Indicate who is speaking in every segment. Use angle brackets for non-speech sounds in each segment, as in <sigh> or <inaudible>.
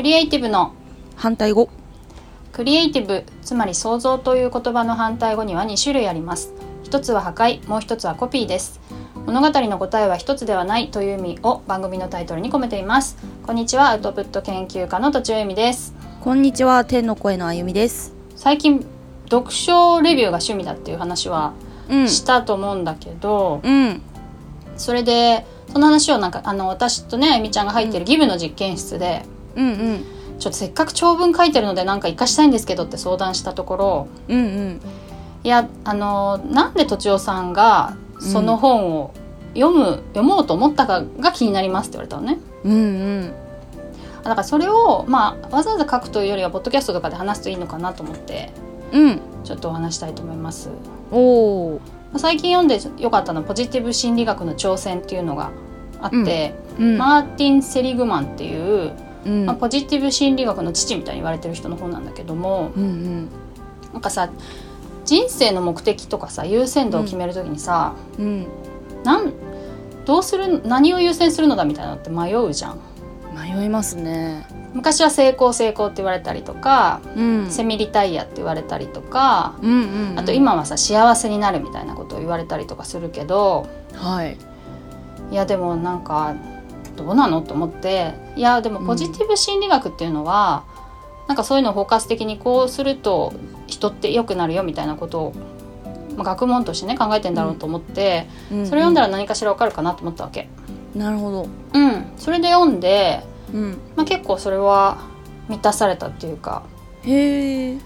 Speaker 1: クリエイティブの
Speaker 2: 反対語。
Speaker 1: クリエイティブつまり創造という言葉の反対語には2種類あります。一つは破壊もう一つはコピーです。物語の答えは一つではないという意味を番組のタイトルに込めています。こんにちはアウトプット研究家の途中由美です。
Speaker 2: こんにちは天の声のあゆみです。
Speaker 1: 最近読書レビューが趣味だっていう話は
Speaker 2: うん。
Speaker 1: したと思うんだけど、
Speaker 2: うん。
Speaker 1: それでその話をなんかあの私とねあゆみちゃんが入ってるギブの実験室で、
Speaker 2: うんうん。
Speaker 1: ちょっとせっかく長文書いてるのでなんか活かしたいんですけどって相談したところ
Speaker 2: うんうん。
Speaker 1: いやあのなんでとちおさんがその本を読む、読もうと思ったかが気になりますって言われたのね。
Speaker 2: うんうん。
Speaker 1: だからそれを、まあ、わざわざ書くというよりはポッドキャストとかで話すといいのかなと思って
Speaker 2: うん。
Speaker 1: ちょっとお話したいと思います。
Speaker 2: お
Speaker 1: 最近読んでよかったのはポジティブ心理学の挑戦っていうのがあって、
Speaker 2: うん。
Speaker 1: マーティン・セリグマンっていう、
Speaker 2: うん。
Speaker 1: まあ、ポジティブ心理学の父みたいに言われてる人の本なんだけども
Speaker 2: うんうん。
Speaker 1: なんかさ人生の目的とかさ優先度を決める時にさ、
Speaker 2: うん。
Speaker 1: なんどうする何を優先するのだみたいなのって迷うじゃん。
Speaker 2: 迷いますね。
Speaker 1: 昔は成功成功って言われたりとか、
Speaker 2: うん。
Speaker 1: セミリタイヤって言われたりとか、
Speaker 2: うんうんうん。
Speaker 1: あと今はさ幸せになるみたいなことを言われたりとかするけど
Speaker 2: はい。
Speaker 1: いやでもなんかどうなの？と思って。いやでもポジティブ心理学っていうのは、なんかそういうのを包括的にこうすると人って良くなるよみたいなことを、まあ、学問としてね考えてんだろうと思って、それ読んだら何かしらわかるかなと思ったわけ。
Speaker 2: なるほど。
Speaker 1: うん、それで読んで、
Speaker 2: うん。
Speaker 1: まあ、結構それは満たされたっていうか。
Speaker 2: へえ。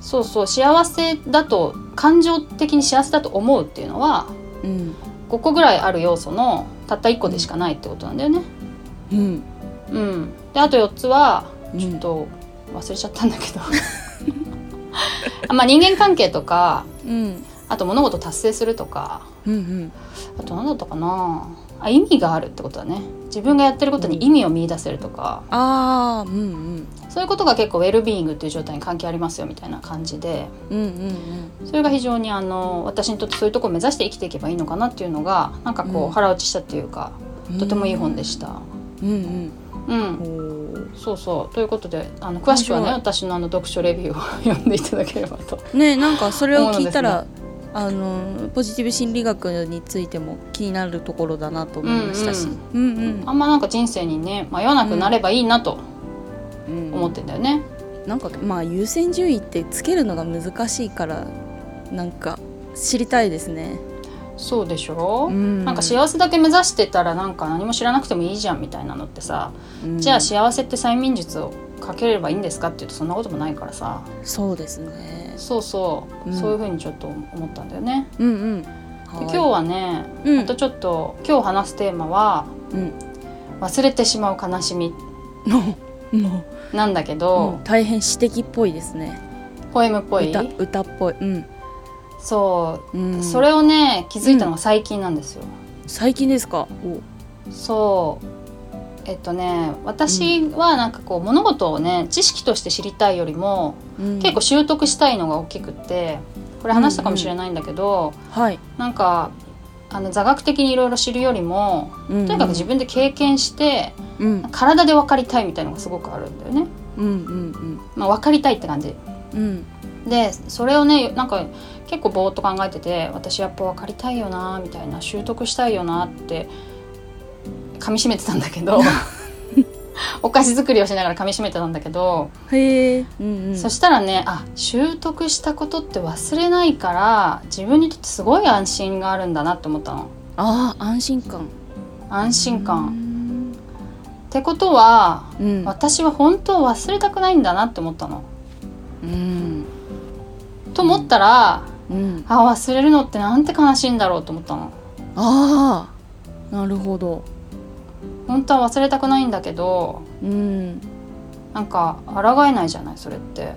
Speaker 1: そうそう。幸せだと感情的に幸せだと思うっていうのは
Speaker 2: うん。
Speaker 1: 5個ぐらいある要素のたった1個でしかないってことなんだよね。
Speaker 2: うん。
Speaker 1: うん、であと4つは
Speaker 2: うん。
Speaker 1: ちょっと忘れちゃったんだけど。あ <laughs> まあ人間関係とか
Speaker 2: うん。
Speaker 1: あと物事達成するとか。
Speaker 2: うんうん。
Speaker 1: あと何だったかなあ意味があるってことだね。自分がやってることに意味を見出せるとか、
Speaker 2: ああうんうん。
Speaker 1: そういうことが結構ウェルビーイングっていう状態に関係ありますよみたいな感じで。
Speaker 2: うんうん
Speaker 1: それが非常にあの私にとってそういうところを目指して生きていけばいいのかなっていうのがなんかこう、
Speaker 2: うん。
Speaker 1: 腹落ちしたっていうか
Speaker 2: うん
Speaker 1: とてもいい本でした。
Speaker 2: うん
Speaker 1: うん。
Speaker 2: うん
Speaker 1: そうそう。ということであの詳しくはね
Speaker 2: 面
Speaker 1: 私のあの読書レビューを <laughs> 読んでいただければと。
Speaker 2: ねなんかそれを聞いたら、あのポジティブ心理学についても気になるところだなと思いましたし、うんうん。
Speaker 1: あんまなんか人生にね迷わなくなればいいなと
Speaker 2: うん。
Speaker 1: 思ってんだよね。
Speaker 2: なんかまあ優先順位ってつけるのが難しいからなんか知りたいですね。
Speaker 1: そうでしょ、
Speaker 2: うん。
Speaker 1: なんか幸せだけ目指してたらなんか何も知らなくてもいいじゃんみたいなのってさ、
Speaker 2: うん。
Speaker 1: じゃあ幸せって催眠術をかければいいんですかっていうとそんなこともないからさ。
Speaker 2: そうですね。
Speaker 1: そうそう、
Speaker 2: うん
Speaker 1: そういうふうにちょっと思ったんだよね。
Speaker 2: うんうん。
Speaker 1: 今日はね、
Speaker 2: うん
Speaker 1: あとちょっと今日話すテーマは
Speaker 2: うん
Speaker 1: 忘れてしまう悲しみ <laughs> なんだけ
Speaker 2: う、
Speaker 1: ど、
Speaker 2: うん大変詩的っぽいですね。
Speaker 1: ポエムっぽい？
Speaker 2: 歌歌っぽい。うん。
Speaker 1: そう
Speaker 2: うん、
Speaker 1: それをね気づいたのが最近なんですよ。
Speaker 2: 最近ですか？
Speaker 1: そうえっとね私はなんかこう物事をね知識として知りたいよりも、
Speaker 2: お、うん
Speaker 1: 結構習得したいのが大きくってこれ話したかもしれないんだけど、
Speaker 2: はい。
Speaker 1: なんかあの座学的にいろいろ知るよりも
Speaker 2: とに
Speaker 1: とにかく自分で経験して
Speaker 2: うん
Speaker 1: 体で分かりたいみたいのがすごくあるんだよね。
Speaker 2: うんうん
Speaker 1: まあ、分かりたいって感じ。
Speaker 2: うんうん
Speaker 1: でそれをねなんか結構ぼーっと考えてて私やっぱ分かりたいよなみたいな習得したいよなって噛みしめてたんだけど <laughs> お菓子作りをしながら噛みしめてたんだけど、
Speaker 2: へえ。うんうん。
Speaker 1: そしたらねあ習得したことって忘れないから自分にとってすごい安心があるんだなって思ったの
Speaker 2: ああ安心感。
Speaker 1: 安心感。っ
Speaker 2: 感。
Speaker 1: てことは
Speaker 2: うん。
Speaker 1: 私は本当は忘れたくないんだなって思ったの。
Speaker 2: うん。
Speaker 1: と思ったら、
Speaker 2: うん。
Speaker 1: あ忘れるのってなんて悲しいんだろうと思ったの。
Speaker 2: ああ。なるほど。
Speaker 1: 本当は忘れたくないんだけど
Speaker 2: うん。
Speaker 1: なんか抗えないじゃないそれって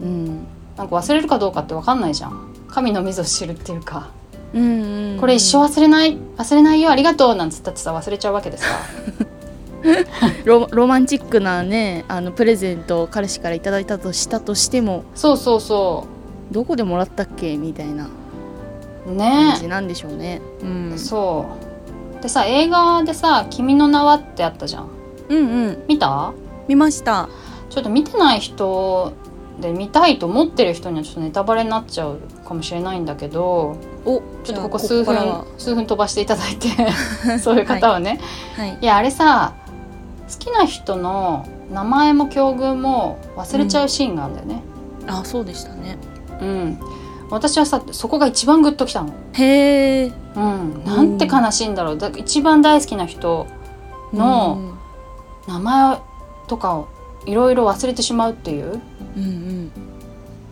Speaker 2: うん。
Speaker 1: なんか忘れるかどうかって分かんないじゃん神の水を知るっていうか、
Speaker 2: うんうんうん。
Speaker 1: これ一生忘れない忘れないよありがとうなんつったってさ忘れちゃうわけでさ <laughs>
Speaker 2: ロロマンチックなねあのプレゼントを彼氏からいただいたとしたとしても
Speaker 1: そうそうそ
Speaker 2: どこでもらったっけ？みたいな
Speaker 1: うね
Speaker 2: 感じなんでしょうね。うん。
Speaker 1: そうでさ映画でさ「君の名は」ってあったじゃん。
Speaker 2: うんうん。
Speaker 1: 見た？
Speaker 2: 見ました。
Speaker 1: ちょっと見てない人で見たいと思ってる人にはちょっとネタバレになっちゃうかもしれないんだけど
Speaker 2: お
Speaker 1: ちょっとここ数分数分飛ばしていただいて <laughs> そういう方はね、
Speaker 2: はい。
Speaker 1: い、やあれさ好きな人の名前も境遇も忘れちゃうシーンがあるんだよね。
Speaker 2: あそうでしたね。
Speaker 1: うん、私はさそこが一番グッときたの。
Speaker 2: へえ
Speaker 1: うん、なんて悲しいんだろう。だ一番大好きな人の名前とかをいろいろ忘れてしまうっていう。
Speaker 2: うんうん。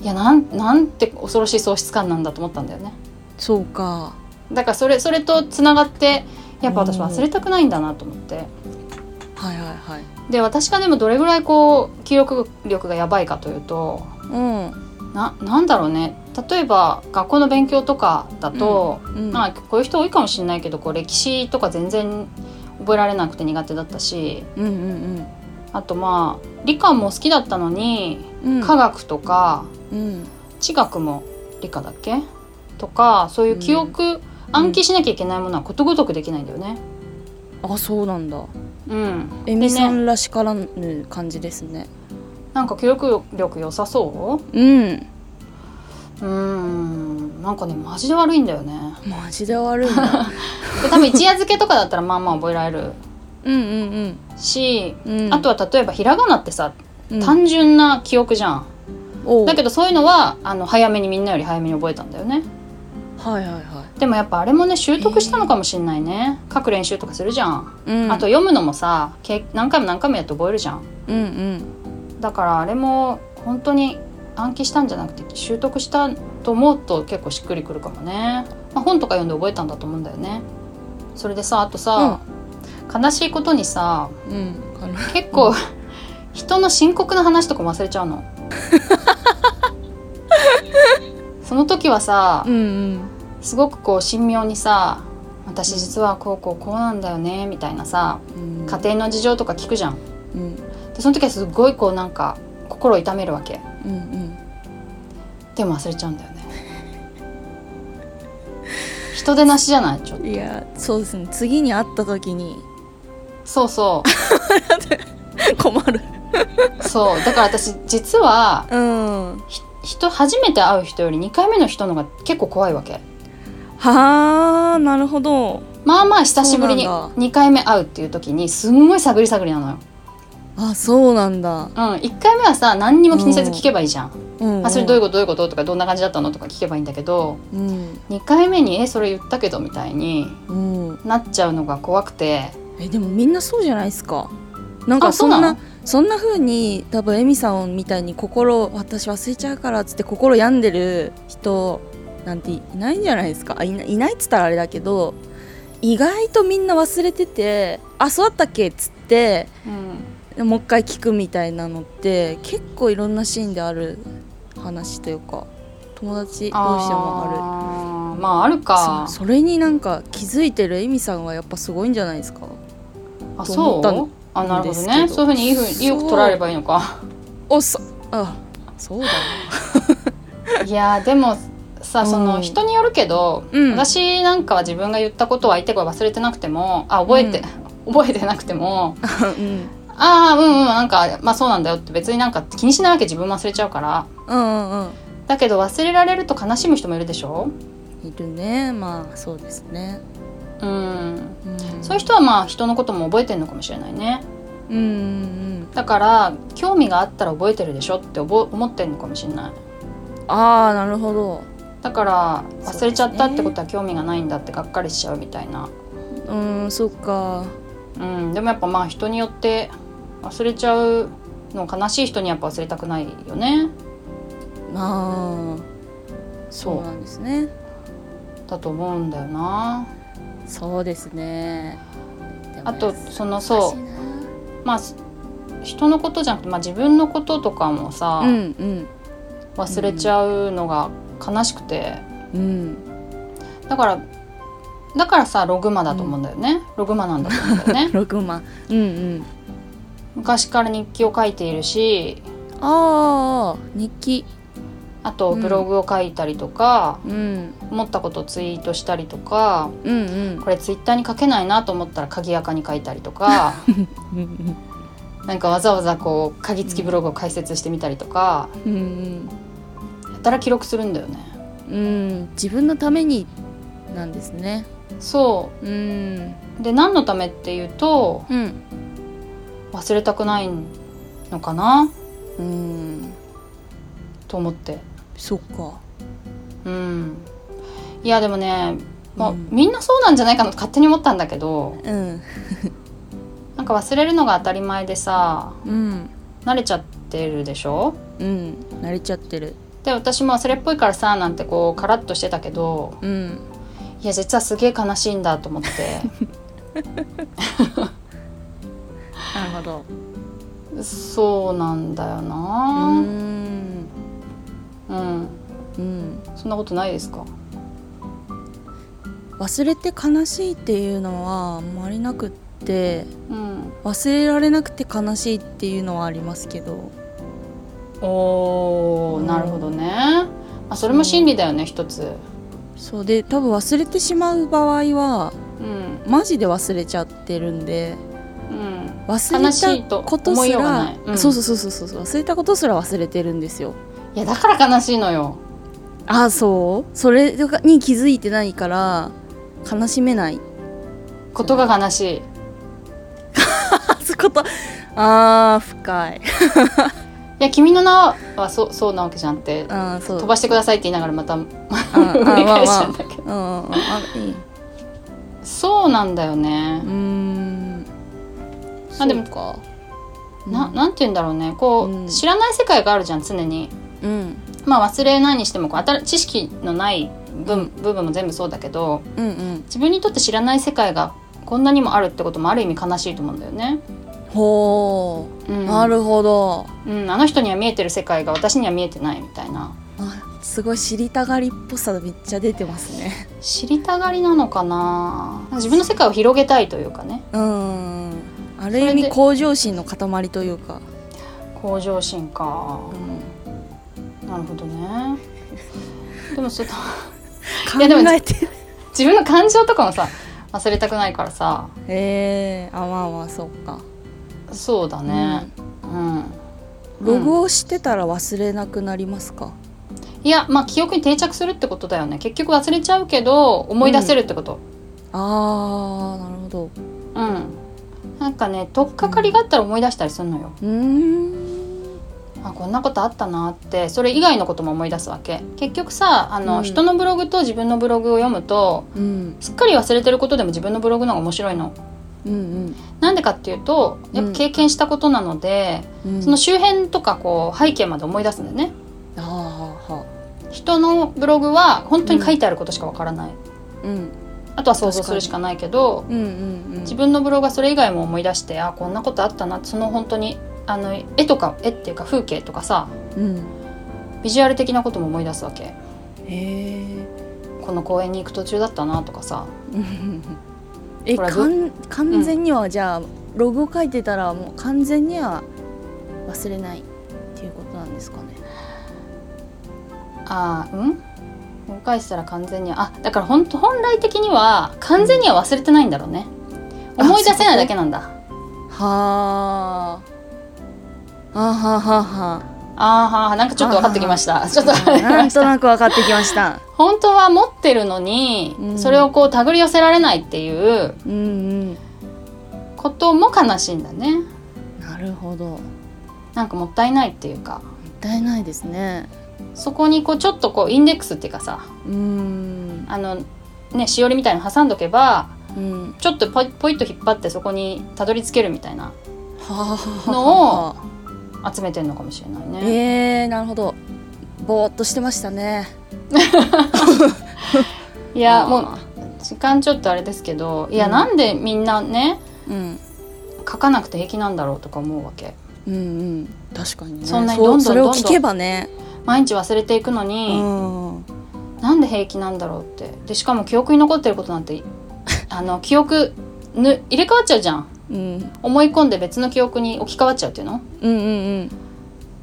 Speaker 1: いやなんなんて恐ろしい喪失感なんだと思ったんだよね。
Speaker 2: そうか。
Speaker 1: だからそれそれとつながってやっぱ私忘れたくないんだなと思って。
Speaker 2: はいはいはい。
Speaker 1: で私がでもどれぐらいこう記憶力がやばいかというと
Speaker 2: うん。
Speaker 1: ななんだろうね例えば学校の勉強とかだと、
Speaker 2: うん
Speaker 1: まあこういう人多いかもしれないけどこう歴史とか全然覚えられなくて苦手だったし
Speaker 2: うんうん
Speaker 1: あとまあ理科も好きだったのに
Speaker 2: うん。
Speaker 1: 科学とか
Speaker 2: うん。
Speaker 1: 地学も理科だっけ？とかそういう記憶、暗記しなきゃいけないものはことごとくできないんだよね。
Speaker 2: あそうなんだ。
Speaker 1: うん、
Speaker 2: えみさんらしからぬ感じですね。
Speaker 1: なんか記憶力良さそ
Speaker 2: うん
Speaker 1: うん。なんかねマジで悪いんだよね。
Speaker 2: マジで悪いな <laughs>
Speaker 1: で多分一夜漬けとかだったらまあまあ覚えられる
Speaker 2: うんうん
Speaker 1: し、
Speaker 2: うん。うん。
Speaker 1: あとは例えばひらがなってさ
Speaker 2: うん。
Speaker 1: 単純な記憶じゃん。だけどそういうのはあの早めにみんなより早めに覚えたんだよね。
Speaker 2: はいはいは
Speaker 1: でもやっぱあれもね習得したのかもしんないね。書く練習とかするじゃん、
Speaker 2: い、うん、
Speaker 1: あと読むのもさけ何回も何回もやって覚えるじゃん。
Speaker 2: うんうん。
Speaker 1: だからあれも本当に暗記したんじゃなくて習得したと思うと結構しっくりくるかもね、まあ、本とか読んで覚えたんだと思うんだよね。それでさあとさ、悲しいことにさ
Speaker 2: うん
Speaker 1: 結構、人の深刻な話とかも忘れちゃうの。<laughs> その時はさ、
Speaker 2: うんうん。
Speaker 1: すごくこう神妙にさ私実はこうこうこうなんだよねみたいなさ
Speaker 2: うん。
Speaker 1: 家庭の事情とか聞くじゃん。
Speaker 2: うん。
Speaker 1: でその時はすごいこうなんか心を痛めるわけ
Speaker 2: うんうん。
Speaker 1: でも忘れちゃうんだよね。<laughs> 人でなしじゃない？ちょっと。
Speaker 2: いやそうですね。次に会った時に。
Speaker 1: そうそ <laughs>
Speaker 2: 困る。
Speaker 1: うそう。だから私実は
Speaker 2: うん。
Speaker 1: ひ人初めて会う人より2回目の人のが結構怖いわけ。
Speaker 2: はあなるほど。
Speaker 1: まあまあ久しぶりに
Speaker 2: そうなんだ。
Speaker 1: 2回目会うっていう時にすんごい探り探りなのよ
Speaker 2: あそうなんだ、
Speaker 1: うん1回目はさ何にも気にせず聞けばいいじゃん。
Speaker 2: うん。うん、
Speaker 1: あそれどういうこと？どういうこと？とかどんな感じだったのとか聞けばいいんだけど
Speaker 2: うん。
Speaker 1: 2回目に「えそれ言ったけど」みたいに
Speaker 2: うん。
Speaker 1: なっちゃうのが怖くて。
Speaker 2: えでもみんなそうじゃないですか。なんか
Speaker 1: あ
Speaker 2: そんな
Speaker 1: なの
Speaker 2: そんな風に多分エミさんみたいに心私忘れちゃうからっつって心病んでる人なんていないんじゃないですか。あいないいないっつったらあれだけど意外とみんな忘れてて「あそうだったっけ?」っつって
Speaker 1: うん
Speaker 2: もう一回聞くみたいなのって結構いろんなシーンである話というか友達同士でもあ
Speaker 1: あーまあある
Speaker 2: る
Speaker 1: か。
Speaker 2: そそれになんか気づいてるエミさんはやっぱすごいんじゃないですか？
Speaker 1: あそう？あなるほどね。そういうふうにいいふうによく捉えればいいのか。
Speaker 2: おそあそうだ <laughs>
Speaker 1: いやーでもさその
Speaker 2: うん
Speaker 1: 人によるけど、
Speaker 2: うん。
Speaker 1: 私なんかは自分が言ったことを相手が忘れてなくてもあ覚えて、<laughs> 覚えてなくても <laughs>
Speaker 2: うん
Speaker 1: ああうんうんなんかまあそうなんだよって別になんか気にしないわけ自分も忘れちゃうから。
Speaker 2: うんうんうん。
Speaker 1: だけど忘れられると悲しむ人もいるでしょ？
Speaker 2: いるね。まあそうですね。
Speaker 1: うん。
Speaker 2: うん。
Speaker 1: そういう人はまあ人のことも覚えてるのかもしれないね。
Speaker 2: うんうん
Speaker 1: だから興味があったら覚えてるでしょって覚思ってるのかもしれない。
Speaker 2: ああなるほど。
Speaker 1: だから忘れちゃったってことは興味がないんだってがっかりしちゃうみたいな。
Speaker 2: うんそっか。
Speaker 1: うん。でもやっぱまあ人によって忘れちゃうの悲しい人にやっぱ忘れたくないよね。
Speaker 2: まあ
Speaker 1: そ
Speaker 2: そう。うなんですね。
Speaker 1: だと思うんだよな。
Speaker 2: そうですね。
Speaker 1: あとそのそ
Speaker 2: う。
Speaker 1: まあ人のことじゃなくて、まあ、自分のこととかもさ、
Speaker 2: なうん。
Speaker 1: 忘れちゃうのが悲しくて。
Speaker 2: うん。うん
Speaker 1: だからだからさログマだと思うんだよね、ログマなんだと思うんだよね。<laughs>
Speaker 2: 6万うんうん
Speaker 1: 昔から日記を書いているし
Speaker 2: ああ日記。
Speaker 1: あと
Speaker 2: うん
Speaker 1: ブログを書いたりとか、
Speaker 2: うん
Speaker 1: 思ったことをツイートしたりとか
Speaker 2: うん。うん
Speaker 1: これツイッターに書けないなと思ったら鍵垢に書いたりとか
Speaker 2: うん <laughs>
Speaker 1: なんかわざわざこう鍵付きブログを解説してみたりとか、
Speaker 2: うん
Speaker 1: やたら記録するんだよね。
Speaker 2: うん。うん自分のためになんですね。
Speaker 1: そ
Speaker 2: う。ん。
Speaker 1: うで何のためっていうと
Speaker 2: うん
Speaker 1: 忘れたくないのかな？
Speaker 2: うん。
Speaker 1: と思って。
Speaker 2: そっか。
Speaker 1: うん。いやでもね、まあ
Speaker 2: うん。
Speaker 1: みんなそうなんじゃないかなと勝手に思ったんだけど
Speaker 2: うん。
Speaker 1: なんか忘れるのが当たり前でさ
Speaker 2: うん。
Speaker 1: 慣れちゃってるでしょ？
Speaker 2: うん。慣れちゃってる。
Speaker 1: で私も忘れっぽいからさなんてこうカラッとしてたけど
Speaker 2: うん。
Speaker 1: いや実はすげえ悲しいんだと思って <laughs>
Speaker 2: なるほど。
Speaker 1: そうなんだよ
Speaker 2: う
Speaker 1: な、
Speaker 2: ん。
Speaker 1: うん、
Speaker 2: うん。
Speaker 1: そんなことないですか？
Speaker 2: 忘れて悲しいっていうのはあんまりなくって
Speaker 1: うん。
Speaker 2: 忘れられなくて悲しいっていうのはありますけど。
Speaker 1: おーなるほどね、まあ、それも真理だよね一つ。
Speaker 2: そうで多分忘れてしまう場合は
Speaker 1: うん。
Speaker 2: マジで忘れちゃってるんで。
Speaker 1: うん
Speaker 2: 忘れ
Speaker 1: と
Speaker 2: たことすら
Speaker 1: うん。
Speaker 2: そうそうそうそうそう忘れたことすら忘れてるんですよ。
Speaker 1: いやだから悲しいのよ。
Speaker 2: あそう？それに気づいてないから悲しめない。
Speaker 1: ことが悲しい。<laughs>
Speaker 2: こと？あー深い。<laughs>
Speaker 1: いや君の名はそうそうなわけじゃんって
Speaker 2: あーそう。
Speaker 1: 飛ばしてくださいって言いながらまた <laughs>
Speaker 2: あ
Speaker 1: 繰り返しちゃうんだけどそうなんだよね。
Speaker 2: うーん
Speaker 1: あでも
Speaker 2: か。
Speaker 1: ななんて言うんだろうね。こう、
Speaker 2: うん。
Speaker 1: 知らない世界があるじゃん常に。
Speaker 2: うん。
Speaker 1: まあ忘れないにしてもこう新知識のない部,、部分も全部そうだけど
Speaker 2: うんうん。
Speaker 1: 自分にとって知らない世界がこんなにもあるってこともある意味悲しいと思うんだよね。
Speaker 2: ほう、
Speaker 1: うん、
Speaker 2: なるほど。
Speaker 1: うん、あの人には見えてる世界が私には見えてないみたいな。
Speaker 2: あすごい知りたがりっぽさめっちゃ出てますね。
Speaker 1: 知りたがりなのかな。自分の世界を広げたいというかね。
Speaker 2: うんある意味向上心の塊というか、
Speaker 1: 向上心か。
Speaker 2: うん、
Speaker 1: なるほどね。<laughs> でもその
Speaker 2: 考
Speaker 1: いやでも
Speaker 2: えてる
Speaker 1: 自分の感情とかもさ忘れたくないからさ。
Speaker 2: えー、あまあまあそうか、
Speaker 1: そうだね。うん、
Speaker 2: ログをしてたら忘れなくなりますか、
Speaker 1: いやまあ記憶に定着するってことだよね。結局忘れちゃうけど思い出せるってこと。
Speaker 2: あーなるほど。
Speaker 1: うん、なんかね取っかかりがあったら思い出したりするのよ、あこんなことあったなってそれ以外のことも思い出すわけ。結局さあの、
Speaker 2: うん。
Speaker 1: 人のブログと自分のブログを読むと
Speaker 2: うん。
Speaker 1: すっかり忘れてることでも自分のブログの方が面白いの。
Speaker 2: うん
Speaker 1: なんでかっていうとやっぱ経験したことなので、
Speaker 2: うん。
Speaker 1: その周辺とかこう背景まで思い出すんだよね人のブログは本当に書いてあることしかわからない、
Speaker 2: うん
Speaker 1: あとは想像するしかないけど
Speaker 2: うんうんうん。
Speaker 1: 自分のブログはそれ以外も思い出してあこんなことあったなその本当にあの絵とか絵っていうか風景とかさ
Speaker 2: うん。
Speaker 1: ビジュアル的なことも思い出すわけ。
Speaker 2: へえ。
Speaker 1: この公園に行く途中だったなとかさ。<laughs>
Speaker 2: えかん完全にはじゃあ、ログを書いてたらもう完全には忘れないっていうことなんですかね。
Speaker 1: あーうん？思い返したら完全にはあだから本当本来的には完全には忘れてないんだろうね、
Speaker 2: あ
Speaker 1: 思い出せないだけなんだ。
Speaker 2: はあ。あははは。
Speaker 1: あーなんかちょっと分かってきました。ちょっと
Speaker 2: なんとなく分かってきました。
Speaker 1: 本当は持ってるのに、
Speaker 2: うん。
Speaker 1: それをこう手繰り寄せられないっていう
Speaker 2: うんうん。
Speaker 1: ことも悲しいんだね。
Speaker 2: なるほど。も
Speaker 1: なんかもったいないっていうか。
Speaker 2: ったいないですね
Speaker 1: そこにこうちょっとこうインデックスっていうかさ
Speaker 2: うん。
Speaker 1: あのねしおりみたいに挟んどけば
Speaker 2: うん。
Speaker 1: ちょっとポイポイッと引っ張ってそこにたどり着けるみたいなのを集めてるのかもしれないね。
Speaker 2: えー、なるほど。ぼーっとしてましたね。<laughs>
Speaker 1: いやもう時間ちょっとあれですけどいや、
Speaker 2: うん。
Speaker 1: なんでみんなね
Speaker 2: うん。
Speaker 1: 書かなくて平気なんだろうとか思うわけ。
Speaker 2: うんうん。確かにね。
Speaker 1: そんなに
Speaker 2: う
Speaker 1: どんどん
Speaker 2: それを
Speaker 1: どんどん
Speaker 2: 聞けばね
Speaker 1: 毎日忘れていくの
Speaker 2: う
Speaker 1: に、
Speaker 2: ん。
Speaker 1: なんで平気なんだろうって。でしかも記憶に残ってることなんて <laughs> あの記憶ぬ入れ替わっちゃうじゃん。
Speaker 2: うん。
Speaker 1: 思い込んで別の記憶に置き換わっちゃうっていうの？
Speaker 2: うんうんうん。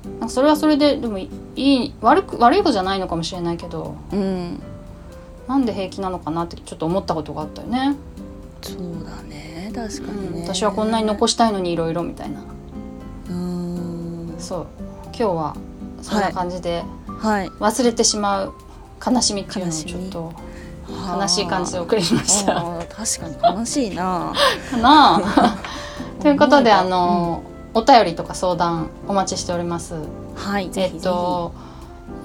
Speaker 1: なんかそれはそれででもいい悪く悪いことじゃないのかもしれないけど
Speaker 2: うん。
Speaker 1: なんで平気なのかなってちょっと思ったことがあったよね、
Speaker 2: そうだね。確か
Speaker 1: うん。
Speaker 2: にね、
Speaker 1: 私はこんなに残したいのにいろいろみたいな。そう。今日はそんな感じで
Speaker 2: はい。
Speaker 1: 忘れてしまう悲しみっていうのをちょっと悲しい感じで送りました。
Speaker 2: 確かに悲しいな。
Speaker 1: かな。あ <laughs> ということであの、お便りとか相談お待ちしております。
Speaker 2: はいぜ
Speaker 1: えっと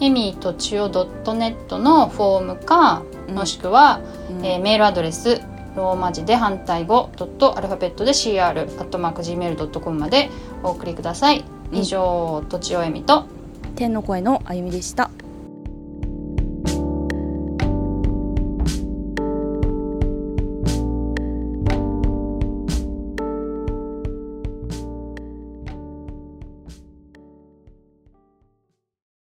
Speaker 1: エミとちお .net のフォームか、
Speaker 2: うん。
Speaker 1: もしくは、
Speaker 2: うん。
Speaker 1: えーメールアドレスローマ字で反対語ドットアルファベットで CR アットマーク Gmail.com までお送りください。以上、とちおえみと
Speaker 2: 天の声のあゆみでした。